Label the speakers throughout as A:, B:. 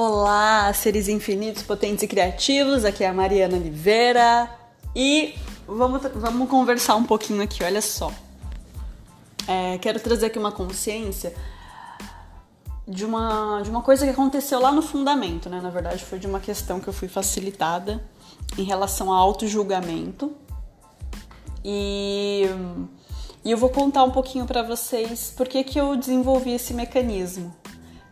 A: Olá, seres infinitos, potentes e criativos. Aqui é a Mariana Oliveira e vamos, vamos conversar um pouquinho aqui. Olha só, é, quero trazer aqui uma consciência de uma, de uma coisa que aconteceu lá no fundamento, né? Na verdade, foi de uma questão que eu fui facilitada em relação ao auto-julgamento. E, e eu vou contar um pouquinho para vocês por que, que eu desenvolvi esse mecanismo.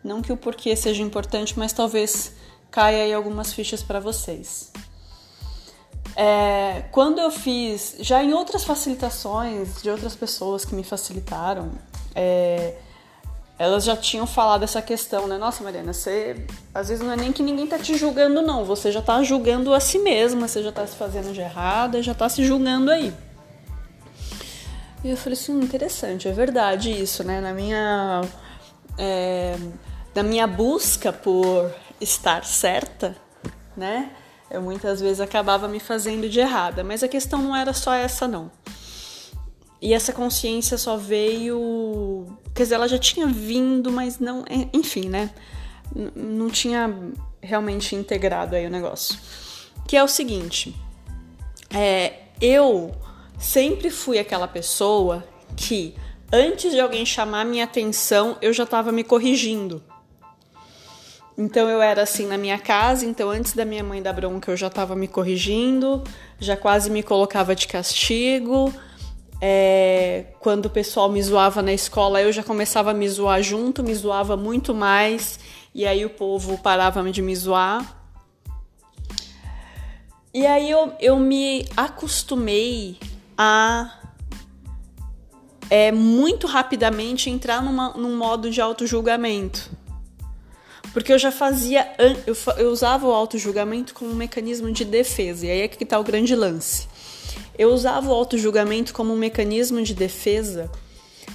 A: Não que o porquê seja importante, mas talvez caia aí algumas fichas para vocês. É, quando eu fiz, já em outras facilitações de outras pessoas que me facilitaram, é, elas já tinham falado essa questão, né? Nossa, Mariana, você às vezes não é nem que ninguém tá te julgando, não. Você já tá julgando a si mesma, você já tá se fazendo de errada, já tá se julgando aí. E eu falei assim, interessante, é verdade isso, né? Na minha, é, na minha busca por estar certa, né? Eu muitas vezes acabava me fazendo de errada, mas a questão não era só essa, não. E essa consciência só veio. Quer dizer, ela já tinha vindo, mas não. Enfim, né? Não tinha realmente integrado aí o negócio. Que é o seguinte: é, eu sempre fui aquela pessoa que, antes de alguém chamar minha atenção, eu já estava me corrigindo. Então eu era assim na minha casa, então antes da minha mãe dar bronca eu já estava me corrigindo, já quase me colocava de castigo. É, quando o pessoal me zoava na escola, eu já começava a me zoar junto, me zoava muito mais, e aí o povo parava de me zoar. E aí eu, eu me acostumei a é, muito rapidamente entrar numa, num modo de auto-julgamento. Porque eu já fazia. Eu, eu usava o auto-julgamento como um mecanismo de defesa. E aí é que está o grande lance. Eu usava o auto-julgamento como um mecanismo de defesa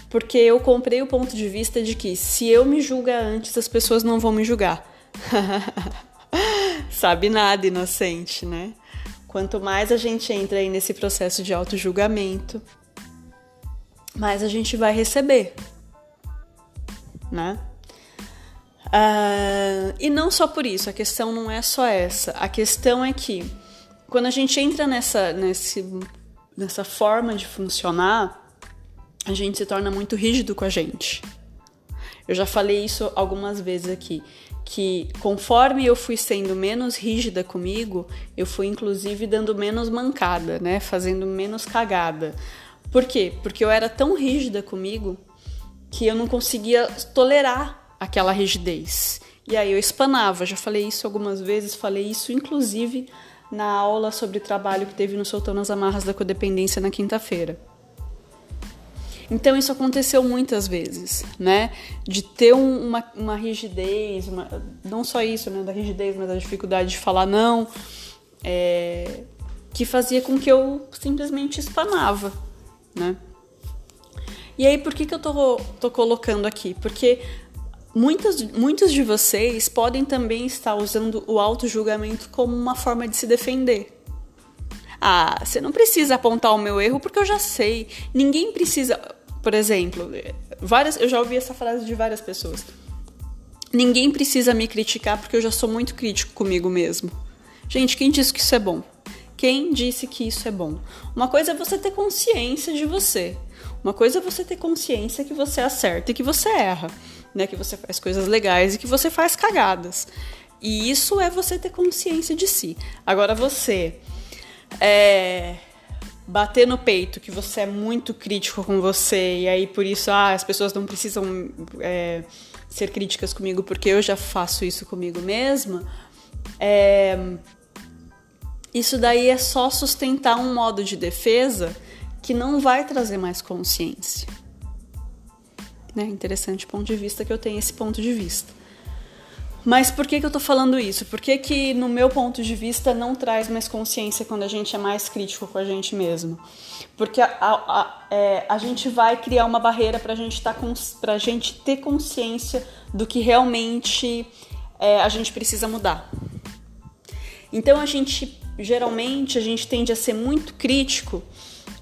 A: porque eu comprei o ponto de vista de que se eu me julgar antes, as pessoas não vão me julgar. Sabe nada, inocente, né? Quanto mais a gente entra aí nesse processo de auto-julgamento, mais a gente vai receber, né? Uh, e não só por isso, a questão não é só essa. A questão é que quando a gente entra nessa, nesse, nessa forma de funcionar, a gente se torna muito rígido com a gente. Eu já falei isso algumas vezes aqui, que conforme eu fui sendo menos rígida comigo, eu fui inclusive dando menos mancada, né? Fazendo menos cagada. Por quê? Porque eu era tão rígida comigo que eu não conseguia tolerar aquela rigidez. E aí eu espanava, já falei isso algumas vezes, falei isso inclusive na aula sobre trabalho que teve no Soltando as Amarras da Codependência na quinta-feira. Então isso aconteceu muitas vezes, né? De ter um, uma, uma, rigidez, uma, não só isso, né? Da rigidez, mas da dificuldade de falar não, é, que fazia com que eu simplesmente espanava, né? E aí, por que, que eu tô, tô colocando aqui? Porque Muitos, muitos de vocês podem também estar usando o auto-julgamento como uma forma de se defender. Ah, você não precisa apontar o meu erro porque eu já sei. Ninguém precisa. Por exemplo, várias, eu já ouvi essa frase de várias pessoas. Ninguém precisa me criticar porque eu já sou muito crítico comigo mesmo. Gente, quem disse que isso é bom? Quem disse que isso é bom? Uma coisa é você ter consciência de você. Uma coisa é você ter consciência que você acerta e que você erra né? Que você faz coisas legais e que você faz cagadas. E isso é você ter consciência de si. Agora você é, bater no peito que você é muito crítico com você e aí por isso ah, as pessoas não precisam é, ser críticas comigo porque eu já faço isso comigo mesma. É, isso daí é só sustentar um modo de defesa que não vai trazer mais consciência. Né? Interessante ponto de vista que eu tenho esse ponto de vista. Mas por que, que eu tô falando isso? Por que, que, no meu ponto de vista, não traz mais consciência quando a gente é mais crítico com a gente mesmo? Porque a, a, a, é, a gente vai criar uma barreira para tá a gente ter consciência do que realmente é, a gente precisa mudar. Então a gente, geralmente, a gente tende a ser muito crítico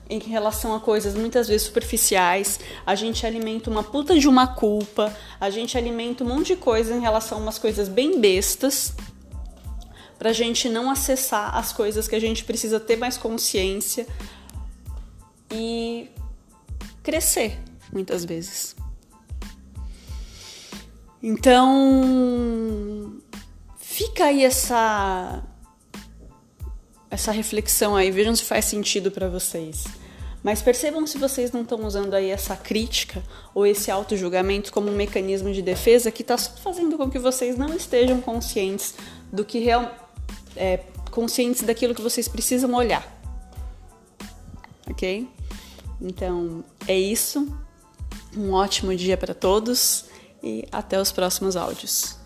A: em relação a coisas muitas vezes superficiais, a gente alimenta uma puta de uma culpa, a gente alimenta um monte de coisa em relação a umas coisas bem bestas, pra gente não acessar as coisas que a gente precisa ter mais consciência e crescer, muitas vezes. Então, fica aí essa essa reflexão aí, vejam se faz sentido para vocês. Mas percebam se vocês não estão usando aí essa crítica ou esse auto-julgamento como um mecanismo de defesa que está fazendo com que vocês não estejam conscientes do que real, é, conscientes daquilo que vocês precisam olhar. Ok? Então é isso. Um ótimo dia para todos e até os próximos áudios.